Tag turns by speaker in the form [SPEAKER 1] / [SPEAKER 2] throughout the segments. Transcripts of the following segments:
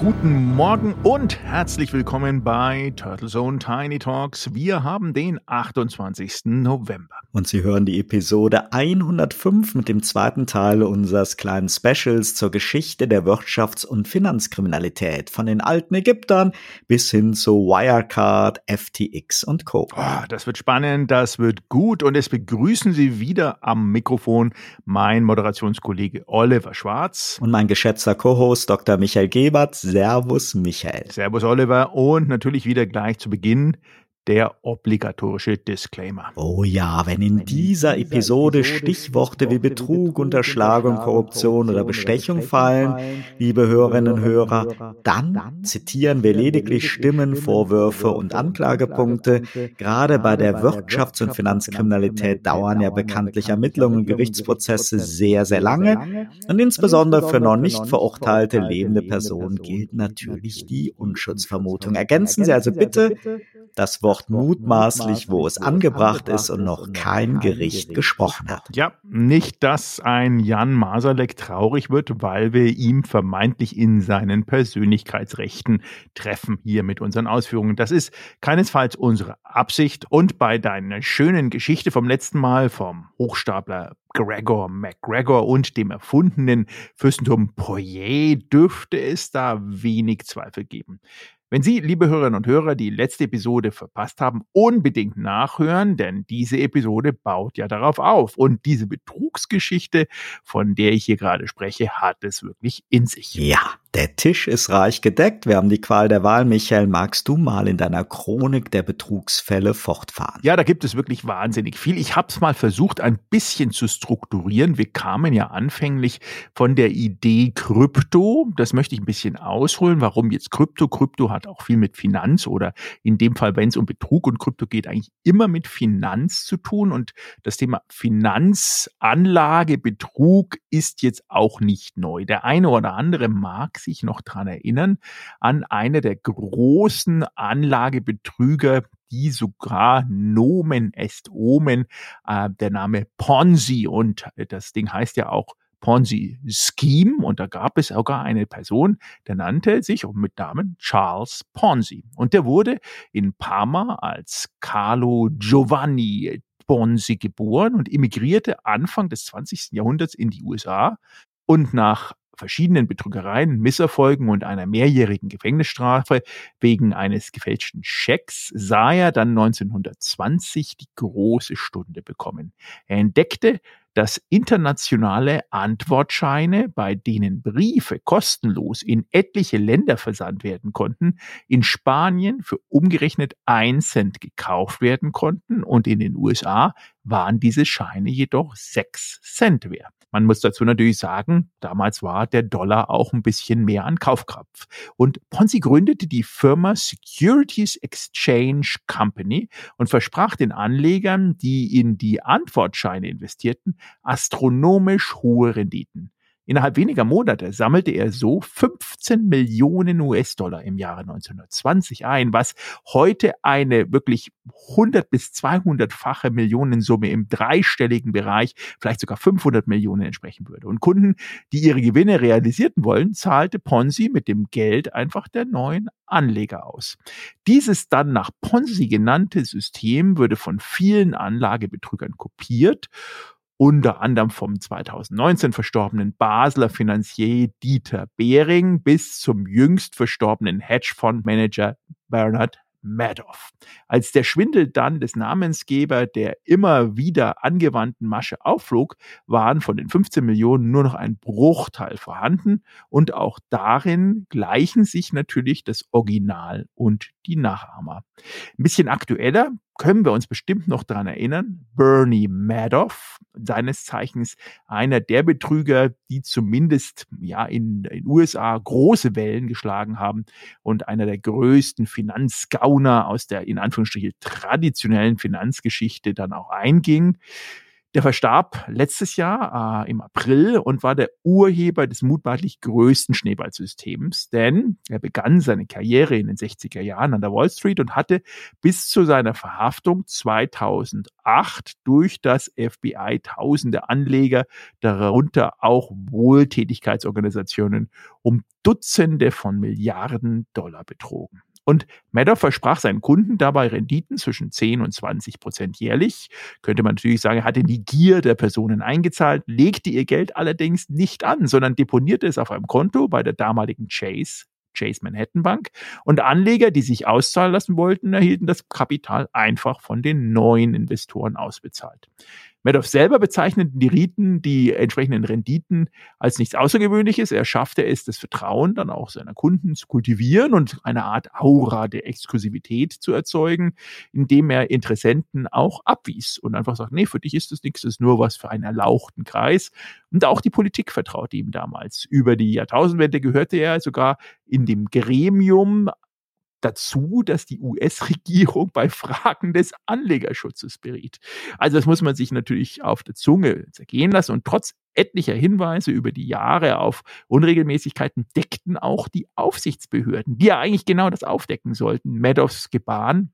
[SPEAKER 1] Guten Morgen und herzlich willkommen bei Turtle Zone Tiny Talks. Wir haben den 28. November.
[SPEAKER 2] Und Sie hören die Episode 105 mit dem zweiten Teil unseres kleinen Specials zur Geschichte der Wirtschafts- und Finanzkriminalität von den alten Ägyptern bis hin zu Wirecard, FTX und Co.
[SPEAKER 1] Oh, das wird spannend, das wird gut und es begrüßen Sie wieder am Mikrofon mein Moderationskollege Oliver Schwarz
[SPEAKER 2] und mein geschätzter Co-Host Dr. Michael Gebert Servus Michael.
[SPEAKER 1] Servus Oliver und natürlich wieder gleich zu Beginn der obligatorische Disclaimer.
[SPEAKER 2] Oh ja, wenn in dieser Episode Stichworte wie Betrug, Unterschlagung, Korruption oder Bestechung fallen, liebe Hörerinnen und Hörer, dann zitieren wir lediglich Stimmen, Vorwürfe und Anklagepunkte. Gerade bei der Wirtschafts- und Finanzkriminalität dauern ja bekanntlich Ermittlungen und Gerichtsprozesse sehr, sehr lange. Und insbesondere für noch nicht verurteilte lebende Personen gilt natürlich die Unschutzvermutung. Ergänzen Sie also bitte das Wort mutmaßlich, wo es angebracht ist und noch kein Gericht gesprochen hat.
[SPEAKER 1] Ja, nicht, dass ein Jan Masalek traurig wird, weil wir ihm vermeintlich in seinen Persönlichkeitsrechten treffen hier mit unseren Ausführungen. Das ist keinesfalls unsere Absicht. Und bei deiner schönen Geschichte vom letzten Mal vom Hochstapler Gregor MacGregor und dem erfundenen Fürstentum Poirier dürfte es da wenig Zweifel geben. Wenn Sie, liebe Hörerinnen und Hörer, die letzte Episode verpasst haben, unbedingt nachhören, denn diese Episode baut ja darauf auf. Und diese Betrugsgeschichte, von der ich hier gerade spreche, hat es wirklich in sich.
[SPEAKER 2] Ja, der Tisch ist reich gedeckt. Wir haben die Qual der Wahl. Michael, magst du mal in deiner Chronik der Betrugsfälle fortfahren?
[SPEAKER 1] Ja, da gibt es wirklich wahnsinnig viel. Ich habe es mal versucht, ein bisschen zu strukturieren. Wir kamen ja anfänglich von der Idee Krypto. Das möchte ich ein bisschen ausholen. Warum jetzt Krypto? Krypto hat auch viel mit Finanz oder in dem Fall, wenn es um Betrug und Krypto geht, eigentlich immer mit Finanz zu tun. Und das Thema Finanzanlage, Betrug ist jetzt auch nicht neu. Der eine oder andere mag sich noch dran erinnern, an eine der großen Anlagebetrüger, die sogar Nomen est Omen, äh, der Name Ponzi und das Ding heißt ja auch Ponzi Scheme und da gab es sogar eine Person, der nannte sich mit Namen Charles Ponzi und der wurde in Parma als Carlo Giovanni Ponzi geboren und emigrierte Anfang des 20. Jahrhunderts in die USA und nach verschiedenen Betrügereien, Misserfolgen und einer mehrjährigen Gefängnisstrafe wegen eines gefälschten Schecks sah er dann 1920 die große Stunde bekommen. Er entdeckte, dass internationale Antwortscheine, bei denen Briefe kostenlos in etliche Länder versandt werden konnten, in Spanien für umgerechnet ein Cent gekauft werden konnten und in den USA waren diese Scheine jedoch sechs Cent wert. Man muss dazu natürlich sagen, damals war der Dollar auch ein bisschen mehr an Kaufkraft. Und Ponzi gründete die Firma Securities Exchange Company und versprach den Anlegern, die in die Antwortscheine investierten, astronomisch hohe Renditen. Innerhalb weniger Monate sammelte er so 15 Millionen US-Dollar im Jahre 1920 ein, was heute eine wirklich 100 bis 200-fache Millionensumme im dreistelligen Bereich, vielleicht sogar 500 Millionen entsprechen würde. Und Kunden, die ihre Gewinne realisierten wollen, zahlte Ponzi mit dem Geld einfach der neuen Anleger aus. Dieses dann nach Ponzi genannte System würde von vielen Anlagebetrügern kopiert unter anderem vom 2019 verstorbenen Basler Finanzier Dieter Behring bis zum jüngst verstorbenen Hedgefondsmanager Bernard Madoff. Als der Schwindel dann des Namensgeber der immer wieder angewandten Masche aufflog, waren von den 15 Millionen nur noch ein Bruchteil vorhanden und auch darin gleichen sich natürlich das Original und die Nachahmer. Ein bisschen aktueller können wir uns bestimmt noch daran erinnern, Bernie Madoff, seines Zeichens einer der Betrüger, die zumindest ja in den USA große Wellen geschlagen haben und einer der größten Finanzgauner aus der in Anführungsstrichen traditionellen Finanzgeschichte dann auch einging. Der verstarb letztes Jahr äh, im April und war der Urheber des mutmaßlich größten Schneeballsystems, denn er begann seine Karriere in den 60er Jahren an der Wall Street und hatte bis zu seiner Verhaftung 2008 durch das FBI tausende Anleger, darunter auch Wohltätigkeitsorganisationen, um Dutzende von Milliarden Dollar betrogen. Und Madoff versprach seinen Kunden dabei Renditen zwischen 10 und 20 Prozent jährlich. Könnte man natürlich sagen, er hatte die Gier der Personen eingezahlt, legte ihr Geld allerdings nicht an, sondern deponierte es auf einem Konto bei der damaligen Chase Chase Manhattan Bank. Und Anleger, die sich auszahlen lassen wollten, erhielten das Kapital einfach von den neuen Investoren ausbezahlt. Madoff selber bezeichneten die Riten die entsprechenden Renditen als nichts Außergewöhnliches. Er schaffte es, das Vertrauen dann auch seiner Kunden zu kultivieren und eine Art Aura der Exklusivität zu erzeugen, indem er Interessenten auch abwies und einfach sagt, nee, für dich ist das nichts, das ist nur was für einen erlauchten Kreis. Und auch die Politik vertraute ihm damals. Über die Jahrtausendwende gehörte er sogar in dem Gremium dazu, dass die US-Regierung bei Fragen des Anlegerschutzes beriet. Also das muss man sich natürlich auf der Zunge zergehen lassen und trotz etlicher Hinweise über die Jahre auf Unregelmäßigkeiten deckten auch die Aufsichtsbehörden, die ja eigentlich genau das aufdecken sollten, Madoffs Gebaren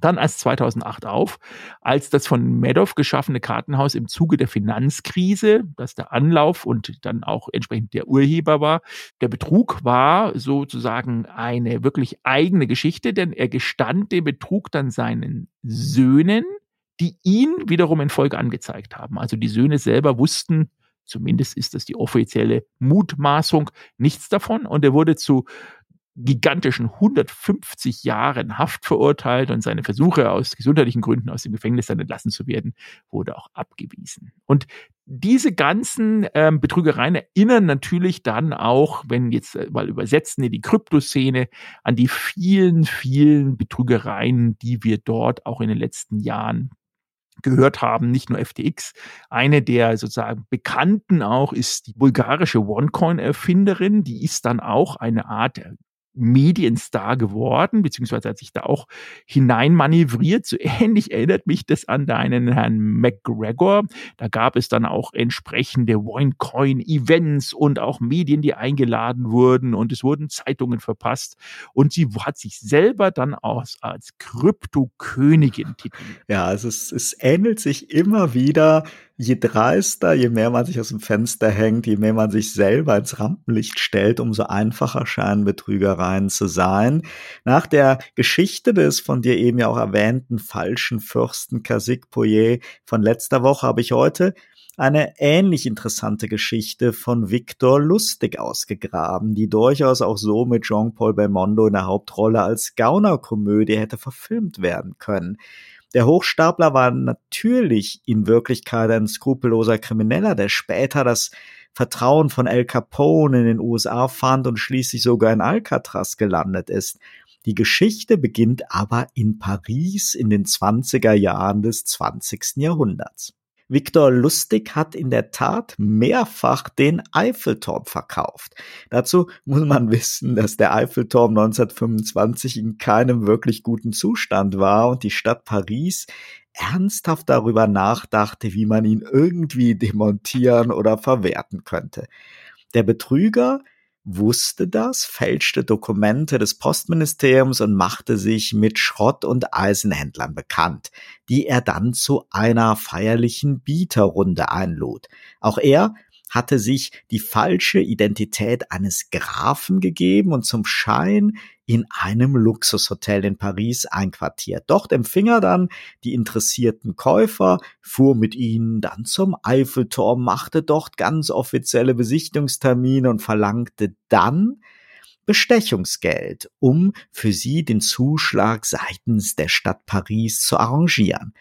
[SPEAKER 1] dann erst 2008 auf, als das von Madoff geschaffene Kartenhaus im Zuge der Finanzkrise, das der Anlauf und dann auch entsprechend der Urheber war. Der Betrug war sozusagen eine wirklich eigene Geschichte, denn er gestand den Betrug dann seinen Söhnen, die ihn wiederum in Folge angezeigt haben. Also die Söhne selber wussten, zumindest ist das die offizielle Mutmaßung, nichts davon und er wurde zu gigantischen 150 Jahren Haft verurteilt und seine Versuche aus gesundheitlichen Gründen aus dem Gefängnis dann entlassen zu werden, wurde auch abgewiesen. Und diese ganzen ähm, Betrügereien erinnern natürlich dann auch, wenn jetzt äh, mal übersetzen in die Kryptoszene, an die vielen, vielen Betrügereien, die wir dort auch in den letzten Jahren gehört haben, nicht nur FTX. Eine der sozusagen bekannten auch ist die bulgarische OneCoin-Erfinderin. Die ist dann auch eine Art Medienstar geworden, beziehungsweise hat sich da auch hineinmanövriert. So ähnlich erinnert mich das an deinen Herrn McGregor. Da gab es dann auch entsprechende OneCoin-Events und auch Medien, die eingeladen wurden und es wurden Zeitungen verpasst. Und sie hat sich selber dann auch als Krypto-Königin.
[SPEAKER 2] Ja, also es, es ähnelt sich immer wieder je dreister, je mehr man sich aus dem Fenster hängt, je mehr man sich selber ins Rampenlicht stellt, umso einfacher scheinen Betrügereien zu sein. Nach der Geschichte des von dir eben ja auch erwähnten falschen Fürsten Kasik Poyer von letzter Woche habe ich heute eine ähnlich interessante Geschichte von Victor Lustig ausgegraben, die durchaus auch so mit Jean-Paul Belmondo in der Hauptrolle als Gaunerkomödie hätte verfilmt werden können. Der Hochstapler war natürlich in Wirklichkeit ein skrupelloser Krimineller, der später das Vertrauen von El Capone in den USA fand und schließlich sogar in Alcatraz gelandet ist. Die Geschichte beginnt aber in Paris in den 20er Jahren des 20. Jahrhunderts. Viktor Lustig hat in der Tat mehrfach den Eiffelturm verkauft. Dazu muss man wissen, dass der Eiffelturm 1925 in keinem wirklich guten Zustand war und die Stadt Paris ernsthaft darüber nachdachte, wie man ihn irgendwie demontieren oder verwerten könnte. Der Betrüger wusste das, fälschte Dokumente des Postministeriums und machte sich mit Schrott- und Eisenhändlern bekannt, die er dann zu einer feierlichen Bieterrunde einlud. Auch er hatte sich die falsche Identität eines Grafen gegeben und zum Schein in einem Luxushotel in Paris einquartiert. Dort empfing er dann die interessierten Käufer, fuhr mit ihnen dann zum Eiffelturm, machte dort ganz offizielle Besichtigungstermine und verlangte dann Bestechungsgeld, um für sie den Zuschlag seitens der Stadt Paris zu arrangieren.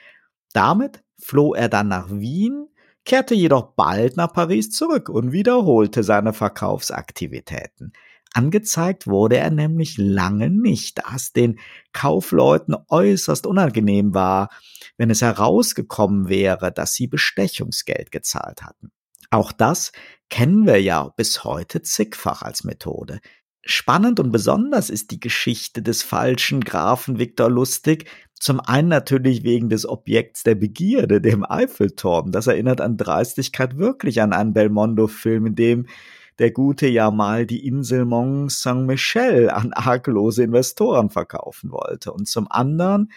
[SPEAKER 2] Damit floh er dann nach Wien, kehrte jedoch bald nach Paris zurück und wiederholte seine Verkaufsaktivitäten. Angezeigt wurde er nämlich lange nicht, da es den Kaufleuten äußerst unangenehm war, wenn es herausgekommen wäre, dass sie Bestechungsgeld gezahlt hatten. Auch das kennen wir ja bis heute zigfach als Methode. Spannend und besonders ist die Geschichte des falschen Grafen Viktor Lustig, Zum einen natürlich wegen des Objekts der Begierde, dem Eiffelturm. Das erinnert an Dreistigkeit wirklich an einen Belmondo-Film, in dem der Gute ja mal die Insel Mont Saint-Michel an arglose Investoren verkaufen wollte. Und zum anderen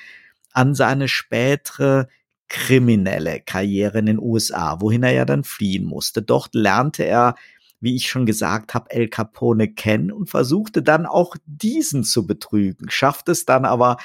[SPEAKER 2] an seine spätere kriminelle Karriere in den USA, wohin er ja dann fliehen musste. Dort lernte er, wie ich schon gesagt habe, El Capone kennen und versuchte dann auch diesen zu betrügen, schaffte es dann aber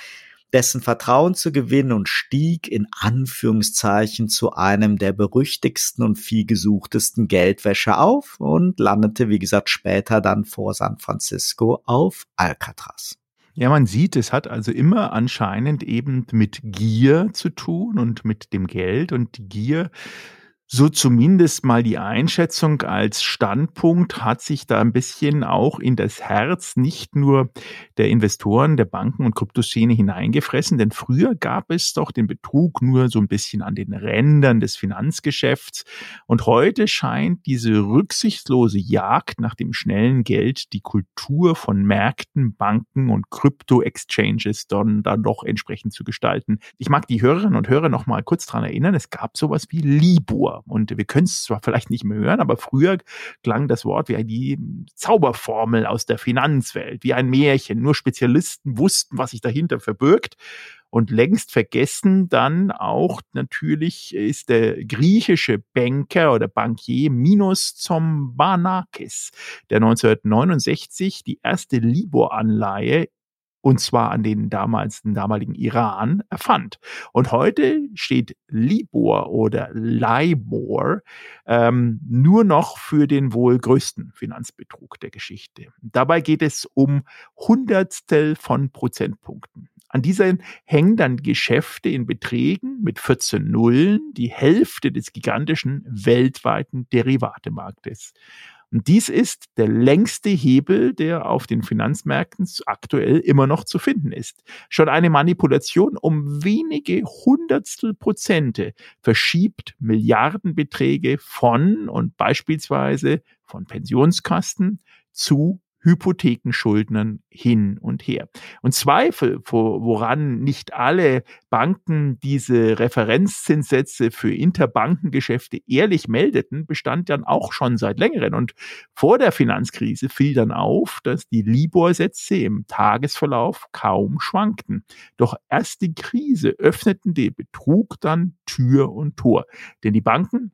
[SPEAKER 2] dessen Vertrauen zu gewinnen und stieg in Anführungszeichen zu einem der berüchtigsten und vielgesuchtesten Geldwäscher auf und landete, wie gesagt, später dann vor San Francisco auf Alcatraz.
[SPEAKER 1] Ja, man sieht, es hat also immer anscheinend eben mit Gier zu tun und mit dem Geld und die Gier so zumindest mal die Einschätzung als Standpunkt hat sich da ein bisschen auch in das Herz nicht nur der Investoren, der Banken und Kryptoszene hineingefressen, denn früher gab es doch den Betrug nur so ein bisschen an den Rändern des Finanzgeschäfts und heute scheint diese rücksichtslose Jagd nach dem schnellen Geld die Kultur von Märkten, Banken und Krypto-Exchanges dann, dann doch entsprechend zu gestalten. Ich mag die Hörerinnen und Hörer noch mal kurz dran erinnern, es gab sowas wie Libor. Und wir können es zwar vielleicht nicht mehr hören, aber früher klang das Wort wie die Zauberformel aus der Finanzwelt, wie ein Märchen. Nur Spezialisten wussten, was sich dahinter verbirgt. Und längst vergessen dann auch natürlich ist der griechische Banker oder Bankier Minos Zombanakis, der 1969 die erste Libor-Anleihe und zwar an den damals, den damaligen Iran erfand. Und heute steht Libor oder Libor ähm, nur noch für den wohl größten Finanzbetrug der Geschichte. Dabei geht es um Hundertstel von Prozentpunkten. An diesen hängen dann Geschäfte in Beträgen mit 14 Nullen, die Hälfte des gigantischen weltweiten Derivatemarktes. Und dies ist der längste Hebel, der auf den Finanzmärkten aktuell immer noch zu finden ist. Schon eine Manipulation um wenige Hundertstel Prozente verschiebt Milliardenbeträge von und beispielsweise von Pensionskasten zu Hypothekenschuldnern hin und her. Und Zweifel, woran nicht alle Banken diese Referenzzinssätze für Interbankengeschäfte ehrlich meldeten, bestand dann auch schon seit längerem. Und vor der Finanzkrise fiel dann auf, dass die Libor-Sätze im Tagesverlauf kaum schwankten. Doch erst die Krise öffneten den Betrug dann Tür und Tor. Denn die Banken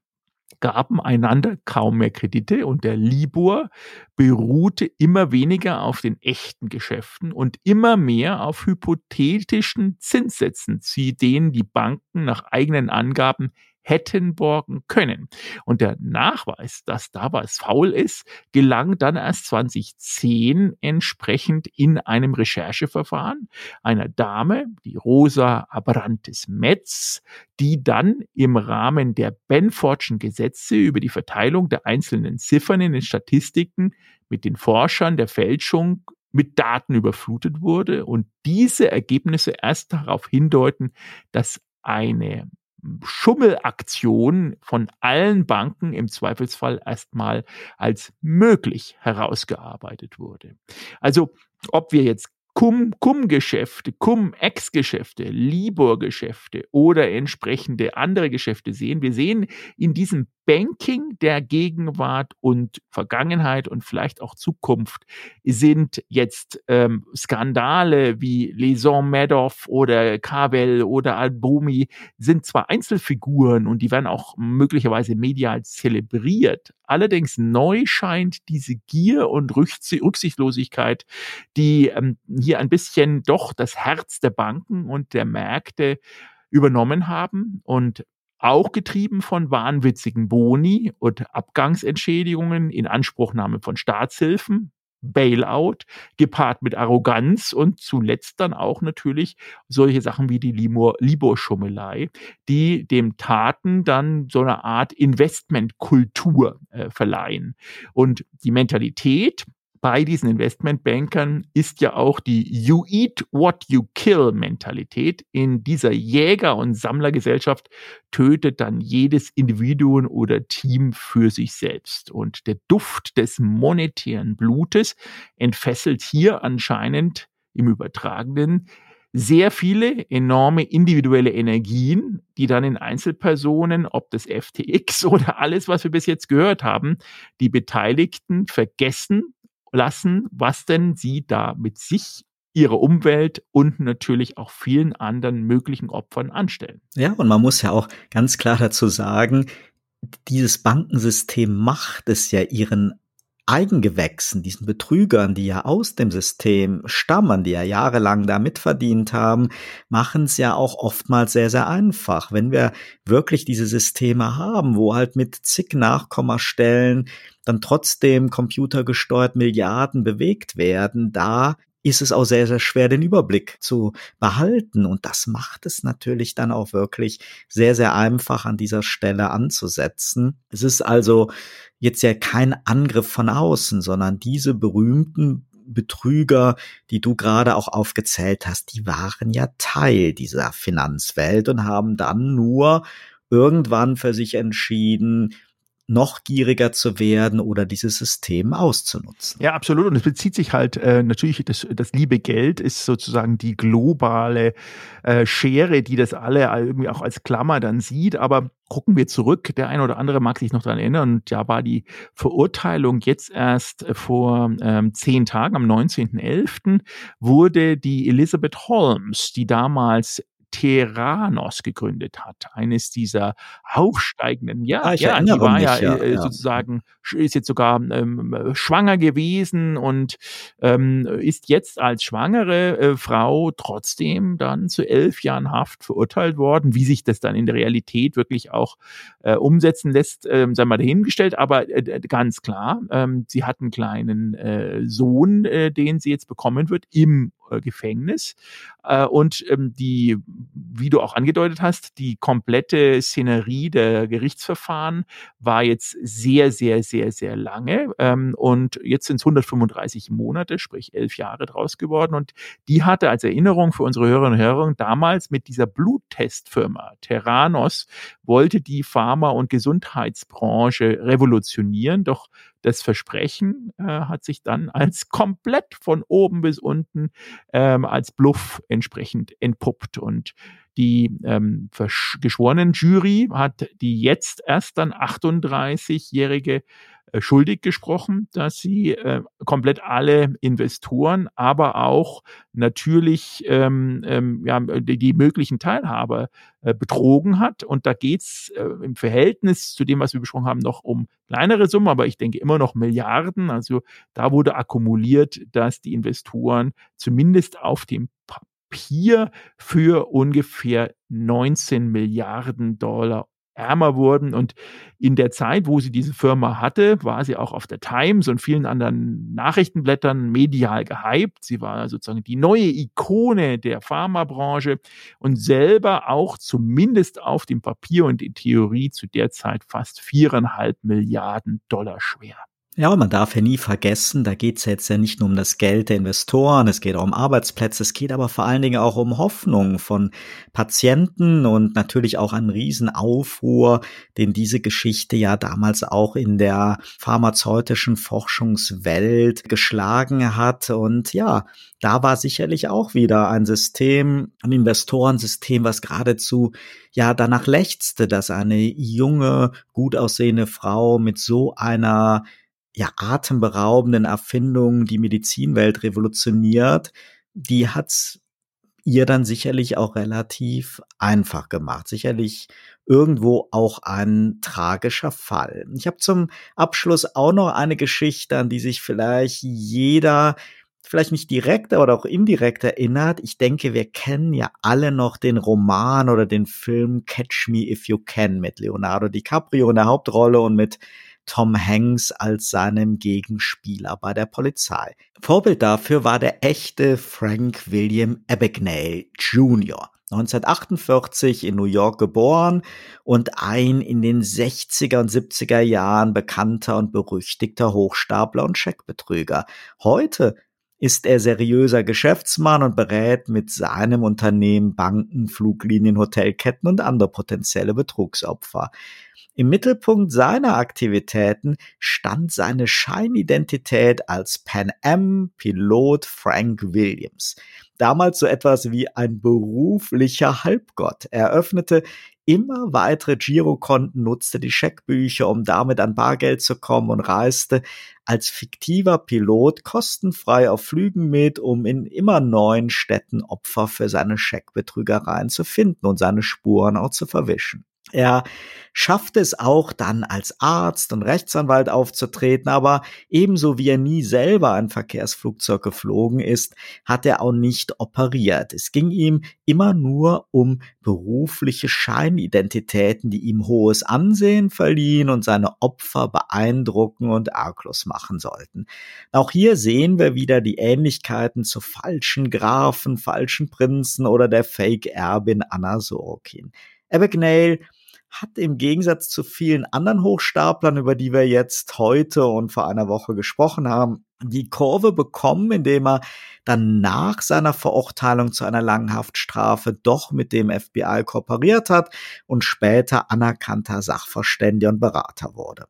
[SPEAKER 1] gaben einander kaum mehr Kredite und der Libor beruhte immer weniger auf den echten Geschäften und immer mehr auf hypothetischen Zinssätzen, zu denen die Banken nach eigenen Angaben hätten borgen können. Und der Nachweis, dass da was faul ist, gelang dann erst 2010 entsprechend in einem Rechercheverfahren einer Dame, die Rosa Abrantes Metz, die dann im Rahmen der Benfordschen Gesetze über die Verteilung der einzelnen Ziffern in den Statistiken mit den Forschern der Fälschung mit Daten überflutet wurde und diese Ergebnisse erst darauf hindeuten, dass eine Schummelaktion von allen Banken im Zweifelsfall erstmal als möglich herausgearbeitet wurde. Also ob wir jetzt Cum-Cum-Geschäfte, Cum-Ex-Geschäfte, Libor-Geschäfte oder entsprechende andere Geschäfte sehen. Wir sehen in diesem Banking der Gegenwart und Vergangenheit und vielleicht auch Zukunft sind jetzt ähm, Skandale wie Leson Madoff oder Cavell oder Albumi sind zwar Einzelfiguren und die werden auch möglicherweise medial zelebriert. Allerdings neu scheint diese Gier und Rücksichtslosigkeit, die ähm, hier ein bisschen doch das Herz der Banken und der Märkte übernommen haben und auch getrieben von wahnwitzigen Boni und Abgangsentschädigungen in Anspruchnahme von Staatshilfen, Bailout, gepaart mit Arroganz und zuletzt dann auch natürlich solche Sachen wie die Libor-Schummelei, die dem Taten dann so eine Art Investmentkultur äh, verleihen. Und die Mentalität, bei diesen Investmentbankern ist ja auch die You Eat What You Kill Mentalität. In dieser Jäger- und Sammlergesellschaft tötet dann jedes Individuum oder Team für sich selbst. Und der Duft des monetären Blutes entfesselt hier anscheinend im Übertragenen sehr viele enorme individuelle Energien, die dann in Einzelpersonen, ob das FTX oder alles, was wir bis jetzt gehört haben, die Beteiligten vergessen lassen, was denn sie da mit sich ihre Umwelt und natürlich auch vielen anderen möglichen Opfern anstellen.
[SPEAKER 2] Ja, und man muss ja auch ganz klar dazu sagen, dieses Bankensystem macht es ja ihren Eigengewächsen, diesen Betrügern, die ja aus dem System stammen, die ja jahrelang da mitverdient haben, machen es ja auch oftmals sehr, sehr einfach. Wenn wir wirklich diese Systeme haben, wo halt mit zig Nachkommastellen dann trotzdem computergesteuert Milliarden bewegt werden, da ist es auch sehr, sehr schwer, den Überblick zu behalten. Und das macht es natürlich dann auch wirklich sehr, sehr einfach an dieser Stelle anzusetzen. Es ist also jetzt ja kein Angriff von außen, sondern diese berühmten Betrüger, die du gerade auch aufgezählt hast, die waren ja Teil dieser Finanzwelt und haben dann nur irgendwann für sich entschieden, noch gieriger zu werden oder dieses System auszunutzen.
[SPEAKER 1] Ja, absolut. Und es bezieht sich halt äh, natürlich, das, das liebe Geld ist sozusagen die globale äh, Schere, die das alle irgendwie auch als Klammer dann sieht. Aber gucken wir zurück, der eine oder andere mag sich noch daran erinnern, und ja war die Verurteilung jetzt erst vor ähm, zehn Tagen, am 19.11., wurde die Elizabeth Holmes, die damals Terranos gegründet hat. Eines dieser aufsteigenden, ja, ah, ja, die war mich, ja, äh, ja, sozusagen, ist jetzt sogar ähm, schwanger gewesen und ähm, ist jetzt als schwangere äh, Frau trotzdem dann zu elf Jahren Haft verurteilt worden. Wie sich das dann in der Realität wirklich auch äh, umsetzen lässt, ähm, sei mal dahingestellt, aber äh, ganz klar, ähm, sie hat einen kleinen äh, Sohn, äh, den sie jetzt bekommen wird im Gefängnis. Äh, und ähm, die, wie du auch angedeutet hast, die komplette Szenerie der Gerichtsverfahren war jetzt sehr, sehr, sehr, sehr lange. Ähm, und jetzt sind es 135 Monate, sprich elf Jahre draus geworden. Und die hatte als Erinnerung für unsere Hörerinnen und Hörer damals mit dieser Bluttestfirma Terranos wollte die Pharma- und Gesundheitsbranche revolutionieren. Doch das Versprechen äh, hat sich dann als komplett von oben bis unten ähm, als Bluff entsprechend entpuppt. Und die ähm, geschworenen Jury hat die jetzt erst dann 38-jährige äh, schuldig gesprochen, dass sie äh, komplett alle Investoren, aber auch natürlich ähm, ähm, ja, die, die möglichen Teilhaber äh, betrogen hat. Und da geht's äh, im Verhältnis zu dem, was wir besprochen haben, noch um kleinere Summen, aber ich denke immer noch Milliarden. Also da wurde akkumuliert, dass die Investoren zumindest auf dem Papier für ungefähr 19 Milliarden Dollar ärmer wurden. Und in der Zeit, wo sie diese Firma hatte, war sie auch auf der Times und vielen anderen Nachrichtenblättern medial gehypt. Sie war sozusagen die neue Ikone der Pharmabranche und selber auch zumindest auf dem Papier und in Theorie zu der Zeit fast viereinhalb Milliarden Dollar schwer.
[SPEAKER 2] Ja, man darf ja nie vergessen, da geht es jetzt ja nicht nur um das Geld der Investoren, es geht auch um Arbeitsplätze, es geht aber vor allen Dingen auch um Hoffnung von Patienten und natürlich auch einen Riesenaufruhr, den diese Geschichte ja damals auch in der pharmazeutischen Forschungswelt geschlagen hat. Und ja, da war sicherlich auch wieder ein System, ein Investorensystem, was geradezu ja danach lechzte, dass eine junge, gut aussehende Frau mit so einer ja atemberaubenden Erfindung die Medizinwelt revolutioniert, die hat's ihr dann sicherlich auch relativ einfach gemacht. Sicherlich irgendwo auch ein tragischer Fall. Ich habe zum Abschluss auch noch eine Geschichte, an die sich vielleicht jeder vielleicht nicht direkt, aber auch indirekt erinnert. Ich denke, wir kennen ja alle noch den Roman oder den Film Catch Me If You Can mit Leonardo DiCaprio in der Hauptrolle und mit Tom Hanks als seinem Gegenspieler bei der Polizei. Vorbild dafür war der echte Frank William Abagnale Jr. 1948 in New York geboren und ein in den 60er und 70er Jahren bekannter und berüchtigter Hochstapler und Scheckbetrüger. Heute ist er seriöser Geschäftsmann und berät mit seinem Unternehmen Banken, Fluglinien, Hotelketten und andere potenzielle Betrugsopfer. Im Mittelpunkt seiner Aktivitäten stand seine Scheinidentität als Pan Am Pilot Frank Williams. Damals so etwas wie ein beruflicher Halbgott. Er öffnete immer weitere Girokonten, nutzte die Scheckbücher, um damit an Bargeld zu kommen und reiste als fiktiver Pilot kostenfrei auf Flügen mit, um in immer neuen Städten Opfer für seine Scheckbetrügereien zu finden und seine Spuren auch zu verwischen. Er schaffte es auch dann als Arzt und Rechtsanwalt aufzutreten, aber ebenso wie er nie selber ein Verkehrsflugzeug geflogen ist, hat er auch nicht operiert. Es ging ihm immer nur um berufliche Scheinidentitäten, die ihm hohes Ansehen verliehen und seine Opfer beeindrucken und arglos machen sollten. Auch hier sehen wir wieder die Ähnlichkeiten zu falschen Grafen, falschen Prinzen oder der Fake-Erbin Anna Sorokin. Abagnale hat im Gegensatz zu vielen anderen Hochstaplern, über die wir jetzt heute und vor einer Woche gesprochen haben, die Kurve bekommen, indem er dann nach seiner Verurteilung zu einer langen Haftstrafe doch mit dem FBI kooperiert hat und später anerkannter Sachverständiger und Berater wurde.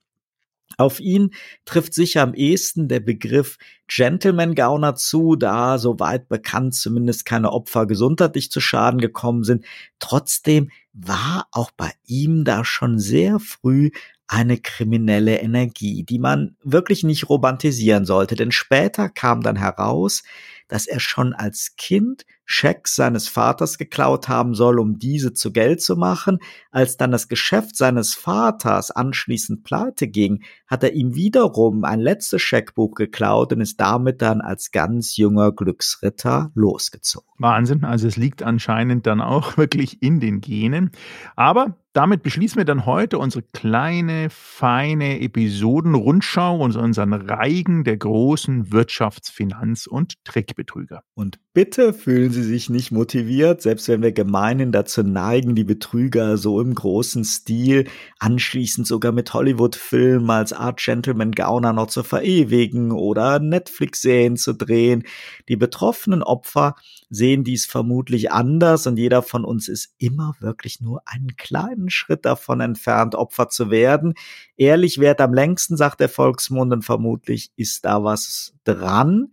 [SPEAKER 2] Auf ihn trifft sicher am ehesten der Begriff Gentleman Gauner zu, da soweit bekannt zumindest keine Opfer gesundheitlich zu Schaden gekommen sind. Trotzdem war auch bei ihm da schon sehr früh eine kriminelle Energie, die man wirklich nicht romantisieren sollte, denn später kam dann heraus, dass er schon als Kind Schecks seines Vaters geklaut haben soll, um diese zu Geld zu machen. Als dann das Geschäft seines Vaters anschließend pleite ging, hat er ihm wiederum ein letztes Scheckbuch geklaut und ist damit dann als ganz junger Glücksritter losgezogen.
[SPEAKER 1] Wahnsinn, also es liegt anscheinend dann auch wirklich in den Genen. Aber damit beschließen wir dann heute unsere kleine, feine Episodenrundschau und unseren Reigen der großen Wirtschafts-, Finanz- und Trickbetrüger.
[SPEAKER 2] Und bitte fühlen Sie sich nicht motiviert, selbst wenn wir gemeinhin dazu neigen, die Betrüger so im großen Stil, anschließend sogar mit Hollywood-Filmen als Art Gentleman Gauner noch zu verewigen oder Netflix-Serien zu drehen. Die betroffenen Opfer sehen dies vermutlich anders und jeder von uns ist immer wirklich nur einen kleinen Schritt davon entfernt, Opfer zu werden. Ehrlich wert am längsten, sagt der Volksmund, und vermutlich ist da was dran.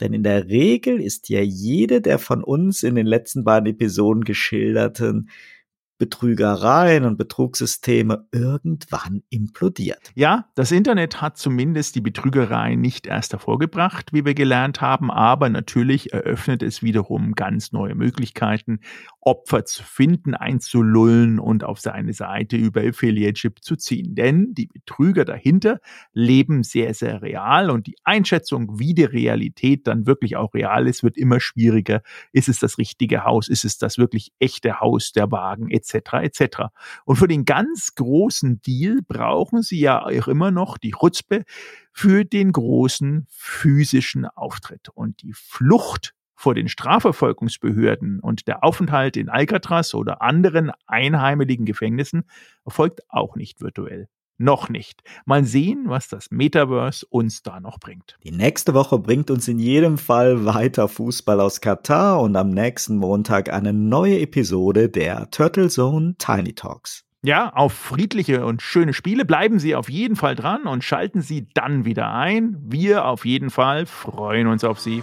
[SPEAKER 2] Denn in der Regel ist ja jede der von uns in den letzten beiden Episoden geschilderten Betrügereien und Betrugssysteme irgendwann implodiert.
[SPEAKER 1] Ja, das Internet hat zumindest die Betrügerei nicht erst hervorgebracht, wie wir gelernt haben, aber natürlich eröffnet es wiederum ganz neue Möglichkeiten, Opfer zu finden, einzulullen und auf seine Seite über Affiliateship zu ziehen. Denn die Betrüger dahinter leben sehr, sehr real und die Einschätzung, wie die Realität dann wirklich auch real ist, wird immer schwieriger. Ist es das richtige Haus? Ist es das wirklich echte Haus, der Wagen etc. etc. Und für den ganz großen Deal brauchen Sie ja auch immer noch die Chutzpe für den großen physischen Auftritt. Und die Flucht vor den Strafverfolgungsbehörden und der Aufenthalt in Alcatraz oder anderen einheimeligen Gefängnissen erfolgt auch nicht virtuell. Noch nicht. Mal sehen, was das Metaverse uns da noch bringt.
[SPEAKER 2] Die nächste Woche bringt uns in jedem Fall weiter Fußball aus Katar und am nächsten Montag eine neue Episode der Turtle Zone Tiny Talks.
[SPEAKER 1] Ja, auf friedliche und schöne Spiele bleiben Sie auf jeden Fall dran und schalten Sie dann wieder ein. Wir auf jeden Fall freuen uns auf Sie.